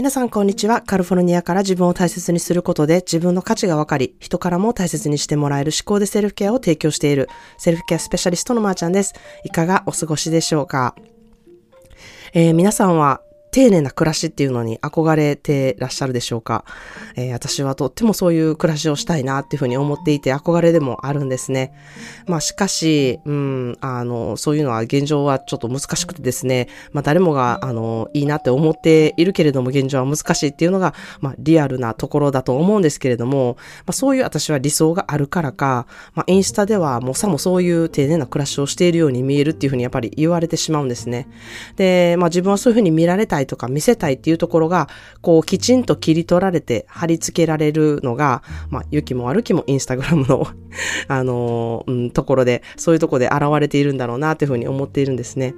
皆さんこんにちは。カルフォルニアから自分を大切にすることで自分の価値が分かり、人からも大切にしてもらえる思考でセルフケアを提供しているセルフケアスペシャリストのまーちゃんです。いかがお過ごしでしょうか、えー、皆さんは丁寧な暮らしっていうのに憧れてらっしゃるでしょうか、えー、私はとってもそういう暮らしをしたいなっていうふうに思っていて憧れでもあるんですね。まあしかし、うん、あの、そういうのは現状はちょっと難しくてですね、まあ誰もが、あの、いいなって思っているけれども現状は難しいっていうのが、まあリアルなところだと思うんですけれども、まあそういう私は理想があるからか、まあインスタではもうさもそういう丁寧な暮らしをしているように見えるっていうふうにやっぱり言われてしまうんですね。で、まあ自分はそういうふうに見られたいとか見せたいっていうところが、こう、きちんと切り取られて貼り付けられるのが、まあ、良きも悪きもインスタグラムの あのー、うん、ところで、そういうところで現れているんだろうなというふうに思っているんですね。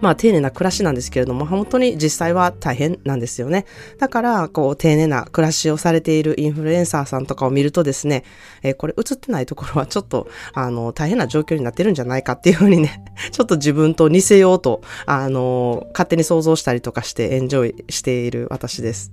まあ丁寧な暮らしなんですけれども、本当に実際は大変なんですよね。だから、こう、丁寧な暮らしをされているインフルエンサーさんとかを見るとですね、えー、これ映ってないところはちょっと、あの、大変な状況になってるんじゃないかっていうふうにね、ちょっと自分と似せようと、あの、勝手に想像したりとかしてエンジョイしている私です。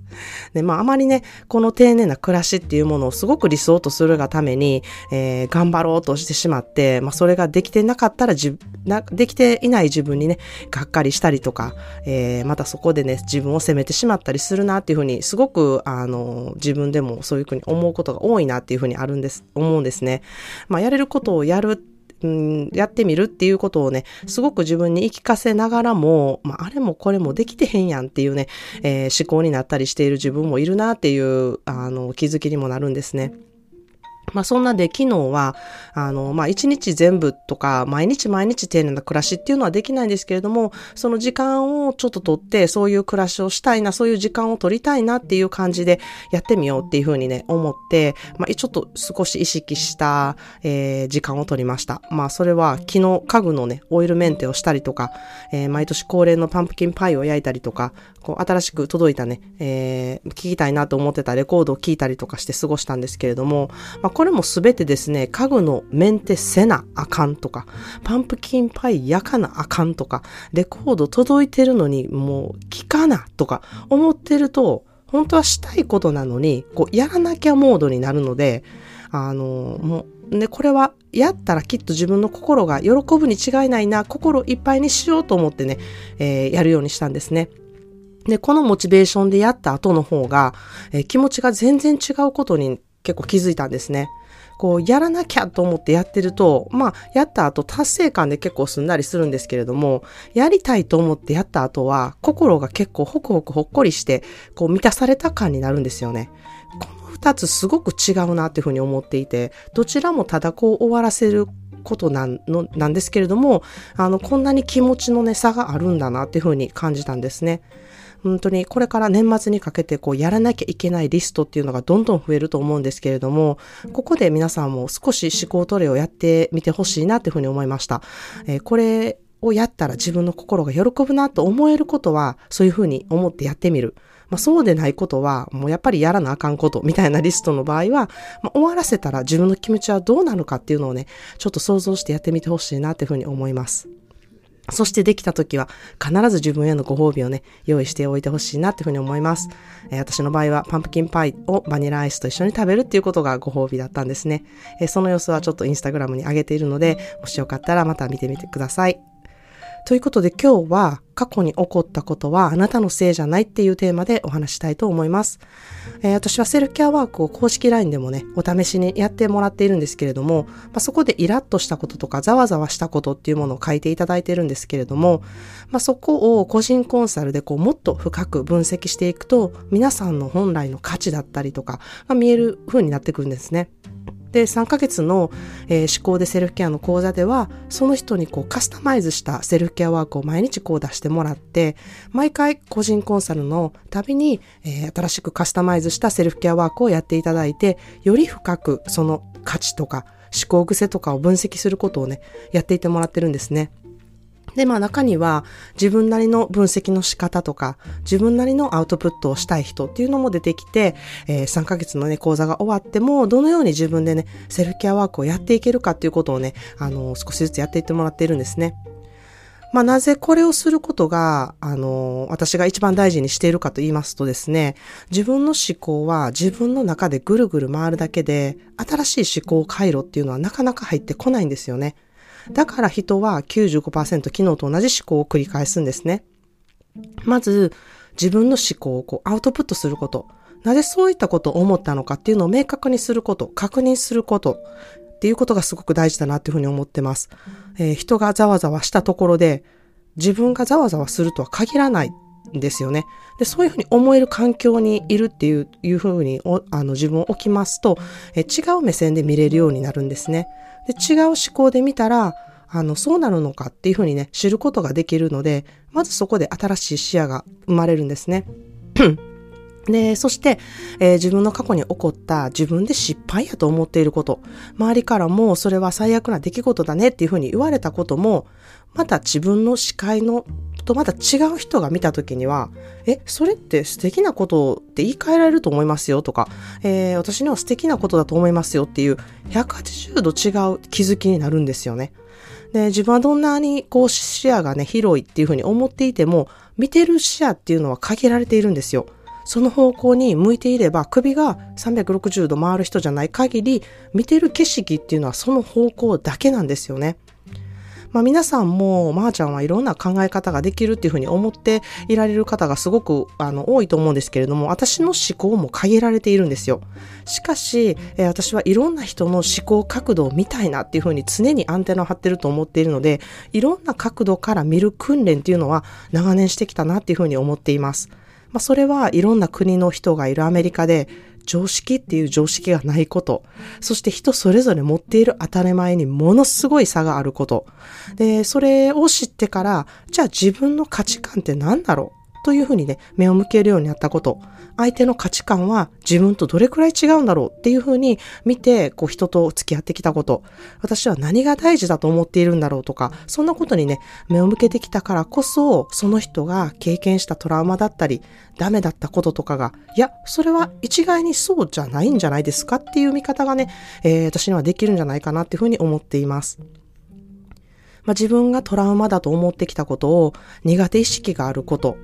で、まああまりね、この丁寧な暮らしっていうものをすごく理想とするがために、えー、頑張ろうとしてしまって、まあそれができてなかったらじ、な、できていない自分にね、がっかりしたりとか、えー、またそこでね、自分を責めてしまったりするなっていうふうに、すごく、あの、自分でもそういうふうに思うことが多いなっていうふうにあるんです、思うんですね。まあ、やれることをやるうん、やってみるっていうことをね、すごく自分に言い聞かせながらも、まあ、あれもこれもできてへんやんっていうね、えー、思考になったりしている自分もいるなっていう、あの、気づきにもなるんですね。まあそんなで昨日は、あの、まあ一日全部とか、毎日毎日丁寧な暮らしっていうのはできないんですけれども、その時間をちょっととって、そういう暮らしをしたいな、そういう時間を取りたいなっていう感じでやってみようっていうふうにね、思って、まあちょっと少し意識した、えー、時間を取りました。まあそれは昨日家具のね、オイルメンテをしたりとか、えー、毎年恒例のパンプキンパイを焼いたりとか、こう新しく届いたね、えー、聞きたいなと思ってたレコードを聞いたりとかして過ごしたんですけれども、まあこれこれもすべてですね、家具のメンテせなあかんとか、パンプキンパイ焼かなあかんとか、レコード届いてるのにもう聞かなとか思ってると、本当はしたいことなのに、こう、やらなきゃモードになるので、あの、もう、ね、これはやったらきっと自分の心が喜ぶに違いないな、心いっぱいにしようと思ってね、えー、やるようにしたんですね。で、このモチベーションでやった後の方が、えー、気持ちが全然違うことに結構気づいたんですね。こう、やらなきゃと思ってやってると、まあ、やった後達成感で結構すんなりするんですけれども、やりたいと思ってやった後は、心が結構ホクホクほっこりして、こう、満たされた感になるんですよね。この二つすごく違うなっていうふうに思っていて、どちらもただこう終わらせることなんのなんですけれども、あの、こんなに気持ちのね、差があるんだなっていうふうに感じたんですね。本当にこれから年末にかけてこうやらなきゃいけないリストっていうのがどんどん増えると思うんですけれども、ここで皆さんも少し思考トレをやってみてほしいなっていうふうに思いました。えー、これをやったら自分の心が喜ぶなと思えることは、そういうふうに思ってやってみる。まあ、そうでないことは、もうやっぱりやらなあかんことみたいなリストの場合は、まあ、終わらせたら自分の気持ちはどうなるかっていうのをね、ちょっと想像してやってみてほしいなっていうふうに思います。そしてできた時は必ず自分へのご褒美をね、用意しておいてほしいなっていうふうに思います、えー、私の場合はパンプキンパイをバニラアイスと一緒に食べるっていうことがご褒美だったんですね。えー、その様子はちょっとインスタグラムに上げているので、もしよかったらまた見てみてください。ということで今日は過去に起こったことはあなたのせいじゃないっていうテーマでお話したいと思います。えー、私はセルフケアワークを公式 LINE でもね、お試しにやってもらっているんですけれども、まあ、そこでイラッとしたこととかざわざわしたことっていうものを書いていただいているんですけれども、まあ、そこを個人コンサルでこうもっと深く分析していくと、皆さんの本来の価値だったりとかが見える風になってくるんですね。で、3ヶ月の、えー、思考でセルフケアの講座では、その人にこうカスタマイズしたセルフケアワークを毎日こう出してもらって、毎回個人コンサルのたびに、えー、新しくカスタマイズしたセルフケアワークをやっていただいて、より深くその価値とか思考癖とかを分析することをね、やっていてもらってるんですね。で、まあ中には自分なりの分析の仕方とか、自分なりのアウトプットをしたい人っていうのも出てきて、えー、3ヶ月のね、講座が終わっても、どのように自分でね、セルフケアワークをやっていけるかっていうことをね、あのー、少しずつやっていってもらっているんですね。まあ、なぜこれをすることが、あの、私が一番大事にしているかと言いますとですね、自分の思考は自分の中でぐるぐる回るだけで、新しい思考回路っていうのはなかなか入ってこないんですよね。だから人は95%昨日と同じ思考を繰り返すんですね。まず、自分の思考をこうアウトプットすること。なぜそういったことを思ったのかっていうのを明確にすること、確認すること。っていうことがすごく大事だなっていうふうに思ってます。えー、人がざわざわしたところで、自分がざわざわするとは限らないんですよね。で、そういうふうに思える環境にいるっていう、いうふうにあの自分を置きますと、え、違う目線で見れるようになるんですね。で、違う思考で見たら、あの、そうなるのかっていうふうにね、知ることができるので、まずそこで新しい視野が生まれるんですね。で、そして、えー、自分の過去に起こった自分で失敗やと思っていること、周りからもそれは最悪な出来事だねっていうふうに言われたことも、また自分の視界のとまた違う人が見た時には、え、それって素敵なことって言い換えられると思いますよとか、えー、私には素敵なことだと思いますよっていう180度違う気づきになるんですよね。で、自分はどんなにこう視野がね、広いっていうふうに思っていても、見てる視野っていうのは限られているんですよ。その方向に向いていれば首が360度回る人じゃない限り見てる景色っていうのはその方向だけなんですよね。まあ皆さんも、まー、あ、ちゃんはいろんな考え方ができるっていうふうに思っていられる方がすごくあの多いと思うんですけれども、私の思考も限られているんですよ。しかし、えー、私はいろんな人の思考角度を見たいなっていうふうに常にアンテナを張ってると思っているので、いろんな角度から見る訓練っていうのは長年してきたなっていうふうに思っています。まあ、それはいろんな国の人がいるアメリカで常識っていう常識がないこと、そして人それぞれ持っている当たり前にものすごい差があること。で、それを知ってから、じゃあ自分の価値観って何だろう？というふうにね、目を向けるようになったこと、相手の価値観は自分とどれくらい違うんだろうっていうふうに見て、こう人と付き合ってきたこと、私は何が大事だと思っているんだろうとか、そんなことにね、目を向けてきたからこそ、その人が経験したトラウマだったり、ダメだったこととかが、いや、それは一概にそうじゃないんじゃないですかっていう見方がね、えー、私にはできるんじゃないかなっていうふうに思っています。まあ、自分がトラウマだと思ってきたことを苦手意識があること、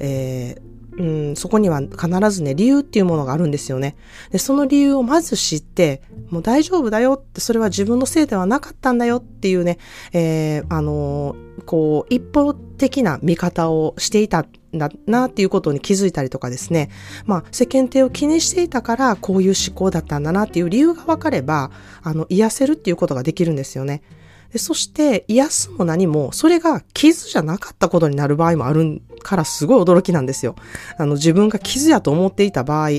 えー、うん、そこには必ずね、理由っていうものがあるんですよね。で、その理由をまず知って、もう大丈夫だよって、それは自分のせいではなかったんだよっていうね、えー、あのー、こう、一方的な見方をしていたんだなっていうことに気づいたりとかですね。まあ、世間体を気にしていたから、こういう思考だったんだなっていう理由が分かれば、あの、癒せるっていうことができるんですよね。でそして、癒すも何も、それが傷じゃなかったことになる場合もあるんからすごい驚きなんですよ。あの、自分が傷やと思っていた場合、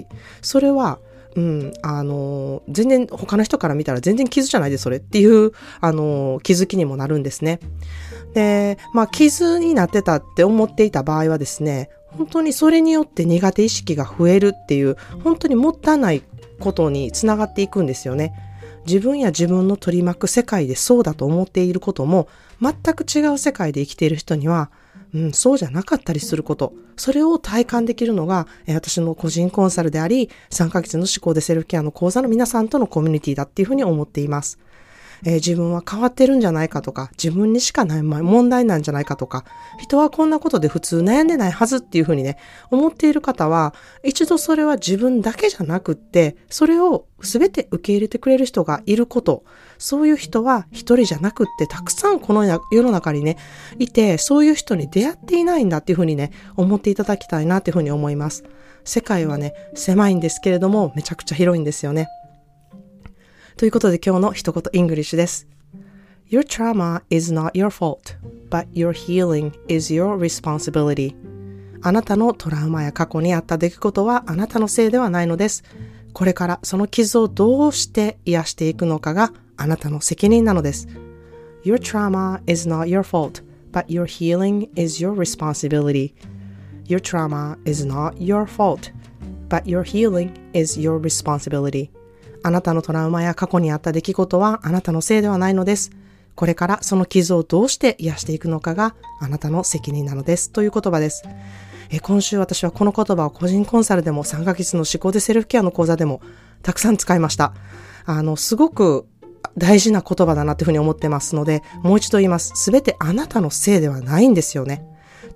それは、うん、あの、全然他の人から見たら全然傷じゃないでそれっていう、あの、気づきにもなるんですね。で、まあ、傷になってたって思っていた場合はですね、本当にそれによって苦手意識が増えるっていう、本当にもったいないことにつながっていくんですよね。自分や自分の取り巻く世界でそうだと思っていることも、全く違う世界で生きている人には、うん、そうじゃなかったりすること。それを体感できるのが、え私の個人コンサルであり、3ヶ月の思考でセルフケアの講座の皆さんとのコミュニティだっていうふうに思っています。えー、自分は変わってるんじゃないかとか、自分にしかない問題なんじゃないかとか、人はこんなことで普通悩んでないはずっていうふうにね、思っている方は、一度それは自分だけじゃなくって、それを全て受け入れてくれる人がいること、そういう人は一人じゃなくってたくさんこの世の中にね、いて、そういう人に出会っていないんだっていうふうにね、思っていただきたいなっていうふうに思います。世界はね、狭いんですけれども、めちゃくちゃ広いんですよね。ということで今日の一言イングリッシュです。Your trauma is not your fault, but your healing is your responsibility. あなたのトラウマや過去にあった出来事はあなたのせいではないのです。これからその傷をどうして癒していくのかがあなたの責任なのです。Your trauma is not your fault, but your healing is your responsibility. Your trauma is not your fault, but your healing is your responsibility. あなたのトラウマや過去にあった出来事はあなたのせいではないのです。これからその傷をどうして癒していくのかがあなたの責任なのです。という言葉です。え今週私はこの言葉を個人コンサルでも3ヶ月の思考でセルフケアの講座でもたくさん使いました。あの、すごく大事な言葉だなっていうふうに思ってますので、もう一度言います。すべてあなたのせいではないんですよね。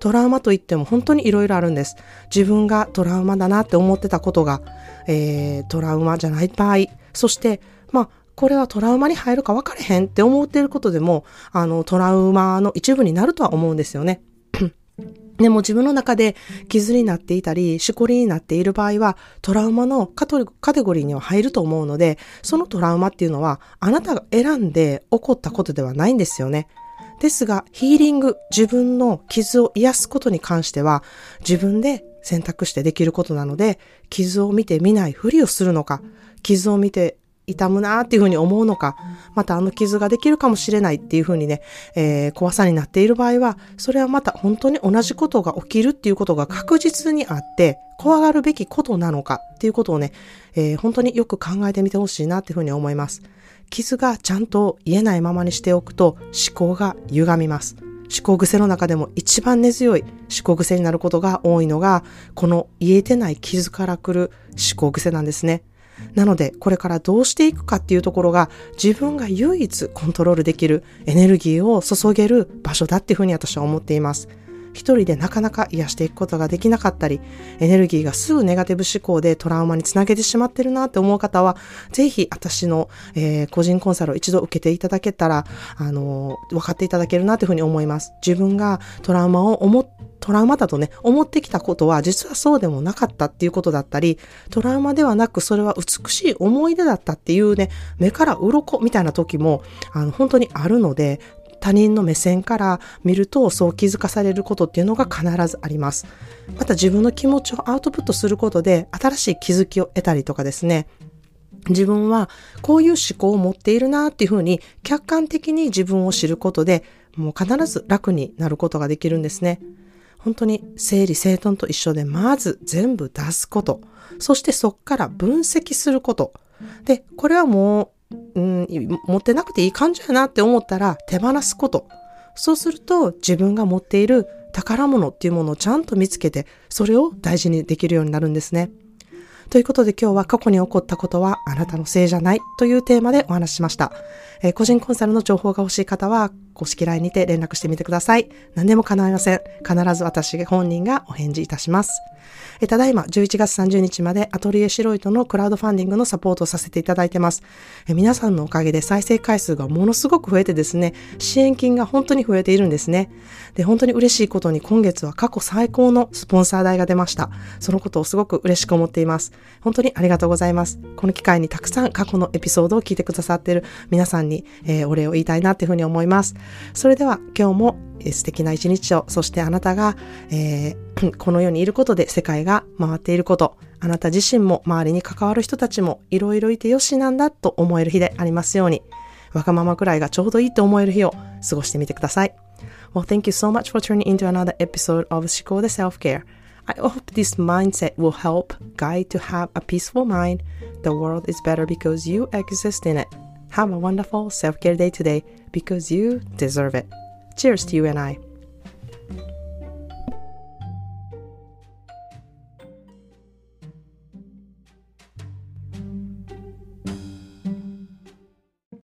トラウマといっても本当にいろいろあるんです。自分がトラウマだなって思ってたことが、えー、トラウマじゃない場合、そして、まあ、これはトラウマに入るか分かれへんって思っていることでも、あの、トラウマの一部になるとは思うんですよね。でも自分の中で傷になっていたり、しこりになっている場合は、トラウマのカテゴリーには入ると思うので、そのトラウマっていうのは、あなたが選んで起こったことではないんですよね。ですが、ヒーリング、自分の傷を癒すことに関しては、自分で選択してできることなので、傷を見て見ないふりをするのか、傷を見て痛むなーっていうふうに思うのか、またあの傷ができるかもしれないっていうふうにね、えー、怖さになっている場合は、それはまた本当に同じことが起きるっていうことが確実にあって、怖がるべきことなのかっていうことをね、えー、本当によく考えてみてほしいなっていうふうに思います。傷がちゃんと言えないままにしておくと思考が歪みます。思考癖の中でも一番根強い思考癖になることが多いのが、この言えてない傷から来る思考癖なんですね。なので、これからどうしていくかっていうところが、自分が唯一コントロールできるエネルギーを注げる場所だっていうふうに私は思っています。一人でなかなか癒していくことができなかったり、エネルギーがすぐネガティブ思考でトラウマにつなげてしまってるなって思う方は、ぜひ私の、えー、個人コンサルを一度受けていただけたら、あのー、分かっていただけるなというふうに思います。自分がトラウマを思っトラウマだとね、思ってきたことは実はそうでもなかったっていうことだったり、トラウマではなくそれは美しい思い出だったっていうね、目から鱗みたいな時も、あの、本当にあるので、他人の目線から見るとそう気づかされることっていうのが必ずあります。また自分の気持ちをアウトプットすることで新しい気づきを得たりとかですね、自分はこういう思考を持っているなっていうふうに客観的に自分を知ることでもう必ず楽になることができるんですね。本当に整理整頓と一緒で、まず全部出すこと。そしてそこから分析すること。で、これはもうう、ん、持ってなくていい感じやなって思ったら手放すこと。そうすると自分が持っている宝物っていうものをちゃんと見つけて、それを大事にできるようになるんですね。ということで今日は過去に起こったことはあなたのせいじゃないというテーマでお話ししました。えー、個人コンサルの情報が欲しい方は公式 LINE にて連絡してみてください。何でも構いません。必ず私本人がお返事いたします。えただいま11月30日までアトリエシロイトのクラウドファンディングのサポートをさせていただいてます。え皆さんのおかげで再生回数がものすごく増えてですね、支援金が本当に増えているんですね。で、本当に嬉しいことに今月は過去最高のスポンサー代が出ました。そのことをすごく嬉しく思っています。本当にありがとうございます。この機会にたくさん過去のエピソードを聞いてくださっている皆さんに、えー、お礼を言いたいなっていうふうに思います。それでは今日も素敵な一日を、そしてあなたが、えー、この世にいることで世界が回っていること、あなた自身も周りに関わる人たちもいろいろいてよしなんだと思える日でありますように、わがままくらいがちょうどいいと思える日を過ごしてみてください。Well, thank you so much for tuning into another episode of 思考で Self-Care. I hope this mindset will help guide to have a peaceful mind. The world is better because you exist in it. Have a wonderful self-care day today because you deserve it. Cheers to you and I.